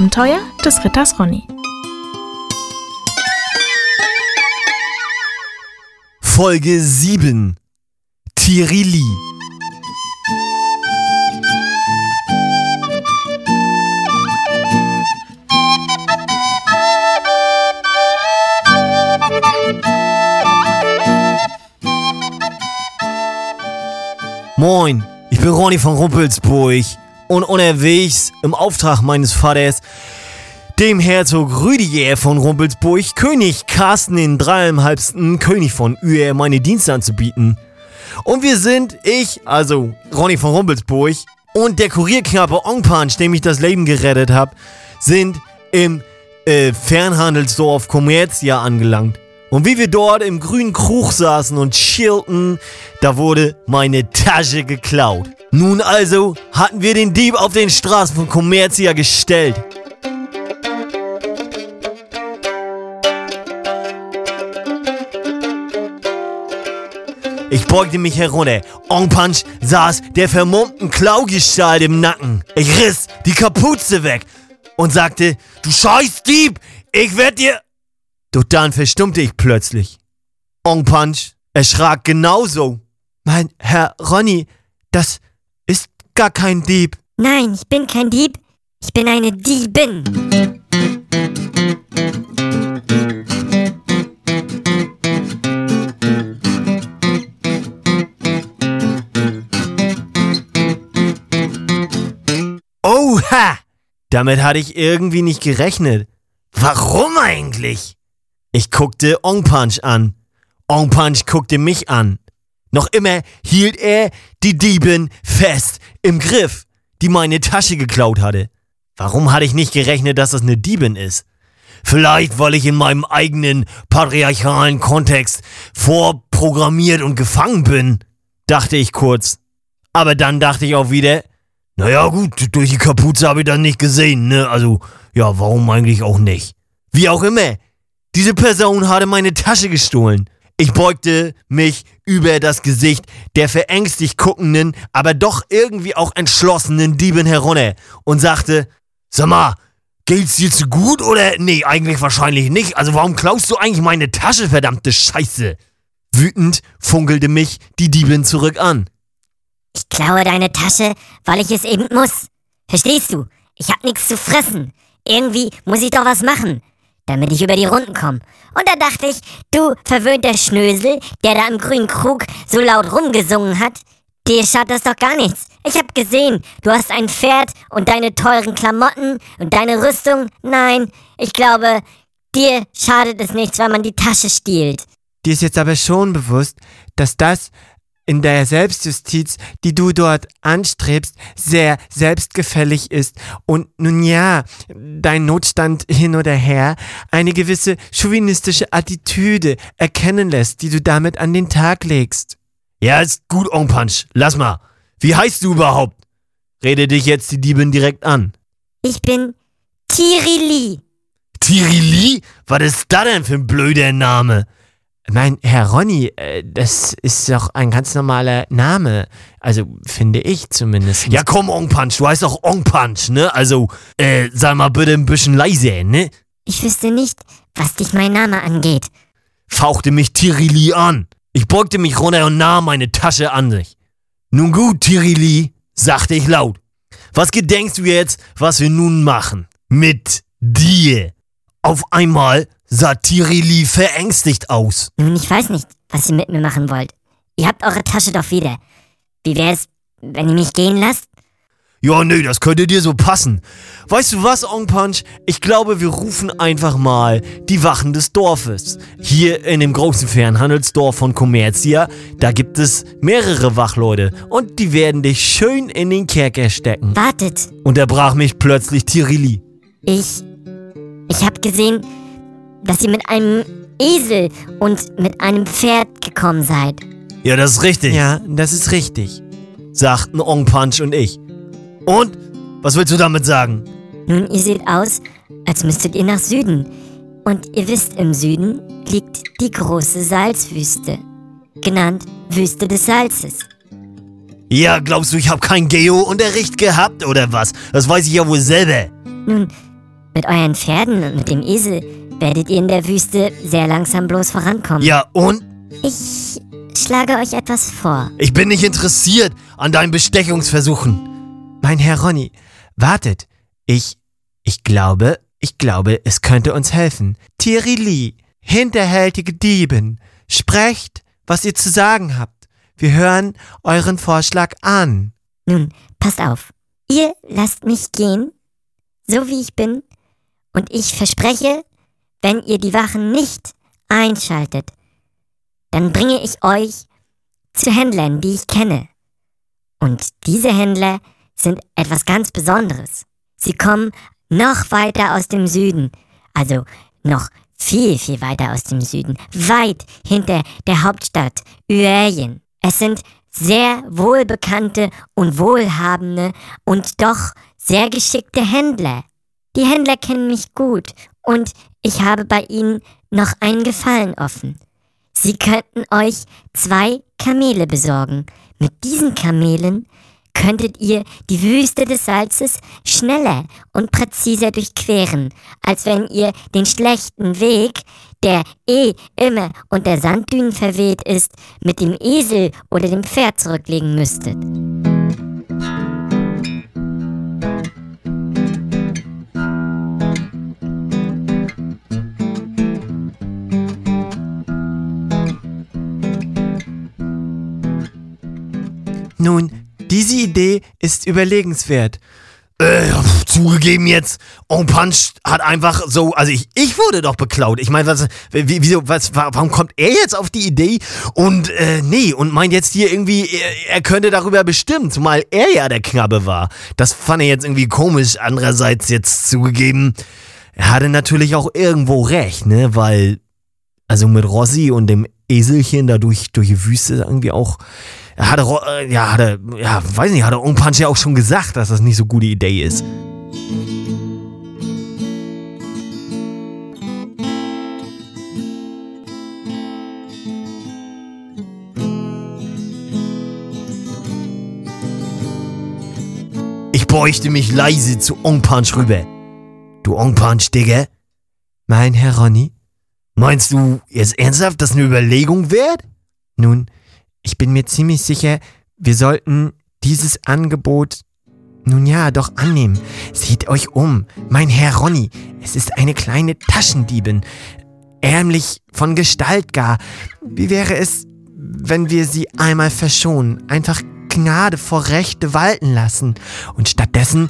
Abenteuer des Ritters Ronny. Folge 7 Tirili Moin, ich bin Ronny von Rumpelsburg und unterwegs im Auftrag meines Vaters, dem Herzog Rüdiger von Rumpelsburg, König Carsten den dreieinhalbsten König von Uer, meine Dienste anzubieten. Und wir sind, ich, also Ronny von Rumpelsburg und der Kurierknappe Ongpanch, dem ich das Leben gerettet habe, sind im äh, Fernhandelsdorf Commerzia angelangt. Und wie wir dort im grünen Krug saßen und chillten, da wurde meine Tasche geklaut. Nun also hatten wir den Dieb auf den Straßen von Commerzia gestellt. Ich beugte mich herunter. Ongpunch saß der vermummten Klaugestalt im Nacken. Ich riss die Kapuze weg und sagte, du scheiß Dieb, ich werd dir... Doch dann verstummte ich plötzlich. Ongpunch erschrak genauso. Mein Herr Ronny, das gar kein Dieb. Nein, ich bin kein Dieb. Ich bin eine Diebin. Oha! Damit hatte ich irgendwie nicht gerechnet. Warum eigentlich? Ich guckte Ongpunch an. Ongpunch guckte mich an. Noch immer hielt er die Diebin fest im Griff, die meine Tasche geklaut hatte. Warum hatte ich nicht gerechnet, dass das eine Diebin ist? Vielleicht, weil ich in meinem eigenen patriarchalen Kontext vorprogrammiert und gefangen bin, dachte ich kurz. Aber dann dachte ich auch wieder, naja gut, durch die Kapuze habe ich das nicht gesehen, ne? Also, ja, warum eigentlich auch nicht? Wie auch immer, diese Person hatte meine Tasche gestohlen. Ich beugte mich über das Gesicht der verängstigt guckenden, aber doch irgendwie auch entschlossenen Diebin herunter und sagte, sag mal, geht's dir zu gut oder? Nee, eigentlich wahrscheinlich nicht. Also warum klaust du eigentlich meine Tasche, verdammte Scheiße? Wütend funkelte mich die Diebin zurück an. Ich klaue deine Tasche, weil ich es eben muss. Verstehst du? Ich hab nichts zu fressen. Irgendwie muss ich doch was machen, damit ich über die Runden komme. Und da dachte ich, du verwöhnter Schnösel, der da im grünen Krug so laut rumgesungen hat, dir schadet das doch gar nichts. Ich hab gesehen, du hast ein Pferd und deine teuren Klamotten und deine Rüstung. Nein, ich glaube, dir schadet es nichts, weil man die Tasche stiehlt. Dir ist jetzt aber schon bewusst, dass das in der Selbstjustiz, die du dort anstrebst, sehr selbstgefällig ist und nun ja, dein Notstand hin oder her, eine gewisse chauvinistische Attitüde erkennen lässt, die du damit an den Tag legst. Ja, ist gut, Ongpunch. Lass mal. Wie heißt du überhaupt? Rede dich jetzt die Diebin direkt an. Ich bin Tirili. Tirili? Was ist da denn für ein blöder Name? Mein Herr Ronny, äh, das ist doch ein ganz normaler Name. Also finde ich zumindest. Ja komm, Ongpunch, du heißt doch Ongpunch, ne? Also, äh, sei mal bitte ein bisschen leiser, ne? Ich wüsste nicht, was dich mein Name angeht. Fauchte mich Tirili an. Ich beugte mich runter und nahm meine Tasche an sich. Nun gut, Tirili, sagte ich laut. Was gedenkst du jetzt, was wir nun machen? Mit dir. Auf einmal sah Tirili verängstigt aus. Nun, ich weiß nicht, was ihr mit mir machen wollt. Ihr habt eure Tasche doch wieder. Wie wär's, wenn ihr mich gehen lasst? Ja, nee, das könnte dir so passen. Weißt du was, Ongpunch? Ich glaube, wir rufen einfach mal die Wachen des Dorfes. Hier in dem großen Fernhandelsdorf von Commerzia, da gibt es mehrere Wachleute und die werden dich schön in den Kerker stecken. Wartet, Unterbrach mich plötzlich Tirili. ich. Ich hab gesehen, dass ihr mit einem Esel und mit einem Pferd gekommen seid. Ja, das ist richtig, Ja, das ist richtig. sagten Ongpunch und ich. Und? Was willst du damit sagen? Nun, ihr seht aus, als müsstet ihr nach Süden. Und ihr wisst, im Süden liegt die große Salzwüste, genannt Wüste des Salzes. Ja, glaubst du, ich habe keinen Geo-Unterricht gehabt oder was? Das weiß ich ja wohl selber. Nun, Mit euren Pferden und mit dem Esel werdet ihr in der Wüste sehr langsam bloß vorankommen. Ja, und? Ich schlage euch etwas vor. Ich bin nicht interessiert an deinen Bestechungsversuchen. Mein Herr Ronny, wartet. Ich, ich glaube, ich glaube, es könnte uns helfen. Thierry Lee, hinterhältige Dieben, sprecht, was ihr zu sagen habt. Wir hören euren Vorschlag an. Nun, passt auf. Ihr lasst mich gehen, so wie ich bin, und ich verspreche, wenn ihr die Wachen nicht einschaltet, dann bringe ich euch zu Händlern, die ich kenne. Und diese Händler sind etwas ganz Besonderes. Sie kommen noch weiter aus dem Süden, also noch viel, viel weiter aus dem Süden, weit hinter der Hauptstadt Uerjen. Es sind sehr wohlbekannte und wohlhabende und doch sehr geschickte Händler. Die Händler kennen mich gut und ich habe bei ihnen noch einen Gefallen offen. Sie könnten euch zwei Kamele besorgen. Mit diesen Kamelen könntet ihr die Wüste des Salzes schneller und präziser durchqueren, als wenn ihr den schlechten Weg, der eh immer unter Sanddünen verweht ist, mit dem Esel oder dem Pferd zurücklegen müsstet. Nun, diese Idee ist überlegenswert. Äh, zugegeben jetzt, On Punch hat einfach so, also ich, ich wurde doch beklaut. Ich meine, was, wie, wieso, was, warum kommt er jetzt auf die Idee und, äh, nee, und meint jetzt hier irgendwie, er, er könnte darüber bestimmen, zumal er ja der Knabbe war. Das fand er jetzt irgendwie komisch. Andererseits jetzt zugegeben, er hatte natürlich auch irgendwo recht, ne, weil, also mit Rossi und dem Eselchen da durch, durch die Wüste irgendwie auch, er, äh, ja, hat er, ja, weiß nicht, hat er Punch ja auch schon gesagt, dass das nicht so gute Idee ist. Ich beuchte mich leise zu Ong Punch rüber. Du Ong Punch, Digga? Mein Herr Ronny? Meinst du jetzt ernsthaft, das eine Überlegung wert? Nun, ich bin mir ziemlich sicher, wir sollten dieses Angebot nun ja, doch annehmen. Seht euch um, mein Herr Ronny, es ist eine kleine Taschendiebin, ärmlich von Gestalt gar. Wie wäre es, wenn wir sie einmal verschonen, einfach Gnade vor Rechte walten lassen und stattdessen,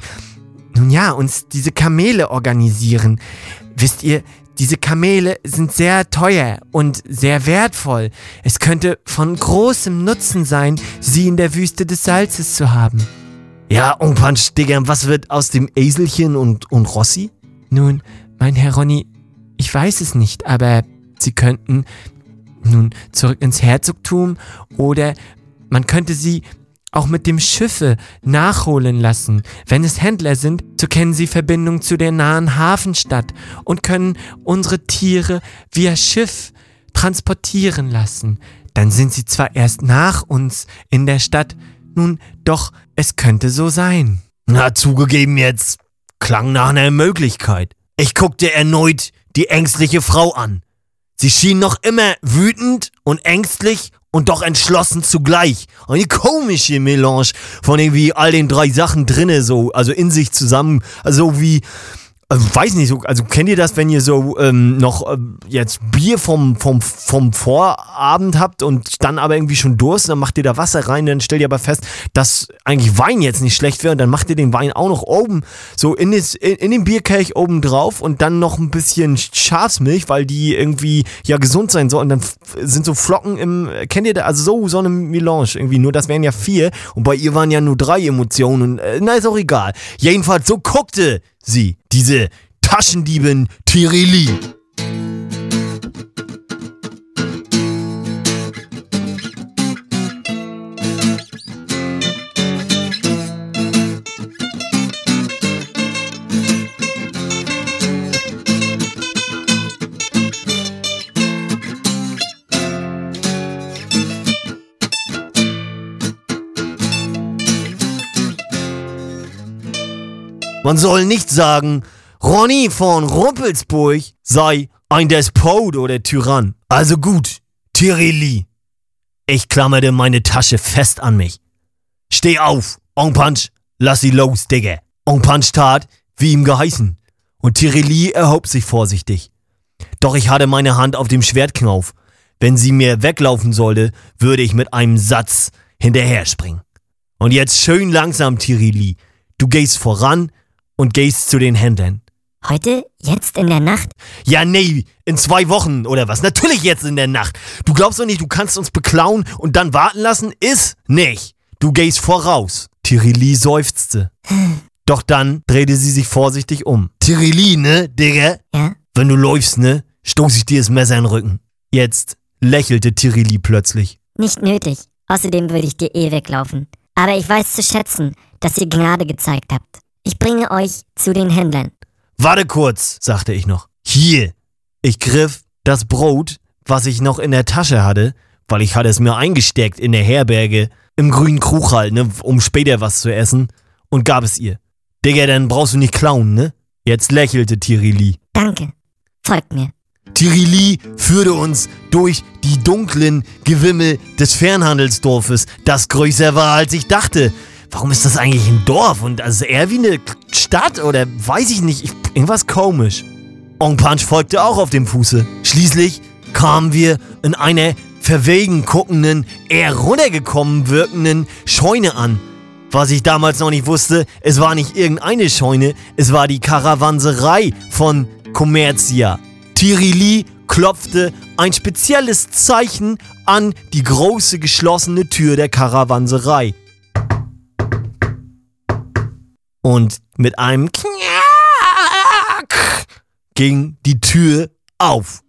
nun ja, uns diese Kamele organisieren? Wisst ihr, diese Kamele sind sehr teuer und sehr wertvoll. Es könnte von großem Nutzen sein, sie in der Wüste des Salzes zu haben. Ja, Umpansch, Digga, was wird aus dem Eselchen und, und Rossi? Nun, mein Herr Ronny, ich weiß es nicht, aber sie könnten nun zurück ins Herzogtum oder man könnte sie auch mit dem Schiffe nachholen lassen. Wenn es Händler sind, so kennen sie Verbindung zu der nahen Hafenstadt und können unsere Tiere via Schiff transportieren lassen. Dann sind sie zwar erst nach uns in der Stadt, nun doch, es könnte so sein. Na, zugegeben jetzt, klang nach einer Möglichkeit. Ich guckte erneut die ängstliche Frau an. Sie schien noch immer wütend und ängstlich und doch entschlossen zugleich. Eine komische Melange von irgendwie all den drei Sachen drinne, so, also in sich zusammen, also wie, also weiß nicht, so, also kennt ihr das, wenn ihr so ähm, noch äh, jetzt Bier vom, vom, vom Vorabend habt und dann aber irgendwie schon Durst, dann macht ihr da Wasser rein, dann stellt ihr aber fest, dass eigentlich Wein jetzt nicht schlecht wäre und dann macht ihr den Wein auch noch oben, so in, des, in, in den Bierkelch oben drauf und dann noch ein bisschen Schafsmilch, weil die irgendwie ja gesund sein soll und dann sind so Flocken im, kennt ihr da, also so, so eine Melange irgendwie, nur das wären ja vier und bei ihr waren ja nur drei Emotionen äh, na ist auch egal. Jedenfalls so guckte sie, diese Taschendiebin Tirili. Man soll nicht sagen, Ronny von Rumpelsburg sei ein Despot oder Tyrann. Also gut, Tirili. Ich klammerte meine Tasche fest an mich. Steh auf, Ong Punch, lass sie los, Digga. Ong Punch tat, wie ihm geheißen, und Tirili erhob sich vorsichtig. Doch ich hatte meine Hand auf dem Schwertknauf. Wenn sie mir weglaufen sollte, würde ich mit einem Satz hinterher springen. Und jetzt schön langsam, Tirili. Du gehst voran und gehst zu den Händlern. Heute? Jetzt in der Nacht? Ja, nee, in zwei Wochen oder was? Natürlich jetzt in der Nacht. Du glaubst doch nicht, du kannst uns beklauen und dann warten lassen? Ist nicht. Du gehst voraus. Tirili seufzte. Doch dann drehte sie sich vorsichtig um. Tirili, ne, Digga? Ja? Wenn du läufst, ne, stoß ich dir das Messer in den Rücken. Jetzt lächelte Tirili plötzlich. Nicht nötig. Außerdem würde ich dir eh weglaufen. Aber ich weiß zu schätzen, dass ihr Gnade gezeigt habt. Ich bringe euch zu den Händlern. Warte kurz, sagte ich noch. Hier. Ich griff das Brot, was ich noch in der Tasche hatte, weil ich hatte es mir eingesteckt in der Herberge, im grünen Krug halt, ne, um später was zu essen, und gab es ihr. Digga, dann brauchst du nicht klauen, ne? Jetzt lächelte Tirili. Danke. Folgt mir. Tirili führte uns durch die dunklen Gewimmel des Fernhandelsdorfes, das größer war, als ich dachte. Warum ist das eigentlich ein Dorf? Und also eher wie eine Stadt oder weiß ich nicht, ich, irgendwas komisch. Ong Punch folgte auch auf dem Fuße. Schließlich kamen wir in einer verwegen guckenden, eher runtergekommen wirkenden Scheune an. Was ich damals noch nicht wusste, es war nicht irgendeine Scheune, es war die Karawanserei von Commercia. Tirili klopfte ein spezielles Zeichen an die große geschlossene Tür der Karawanserei. Und mit einem Knack ging die Tür auf.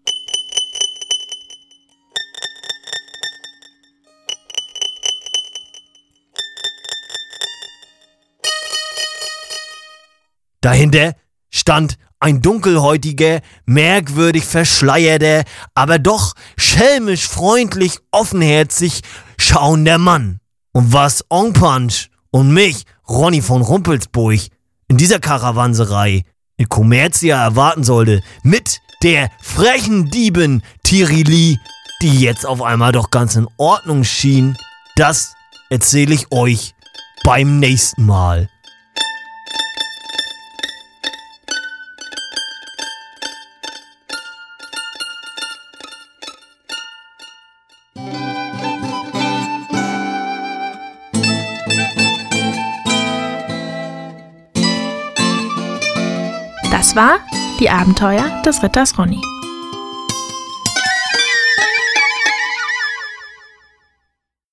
Dahinter stand ein dunkelhäutiger, merkwürdig verschleierter, aber doch schelmisch freundlich offenherzig schauender Mann. Und was Ong Punch und mich, Ronny von Rumpelsburg, in dieser Karawanserei in Commercia erwarten sollte, mit der frechen Diebin Tirili, die jetzt auf einmal doch ganz in Ordnung schien, das erzähle ich euch beim nächsten Mal. Das war die Abenteuer des Ritters Ronny.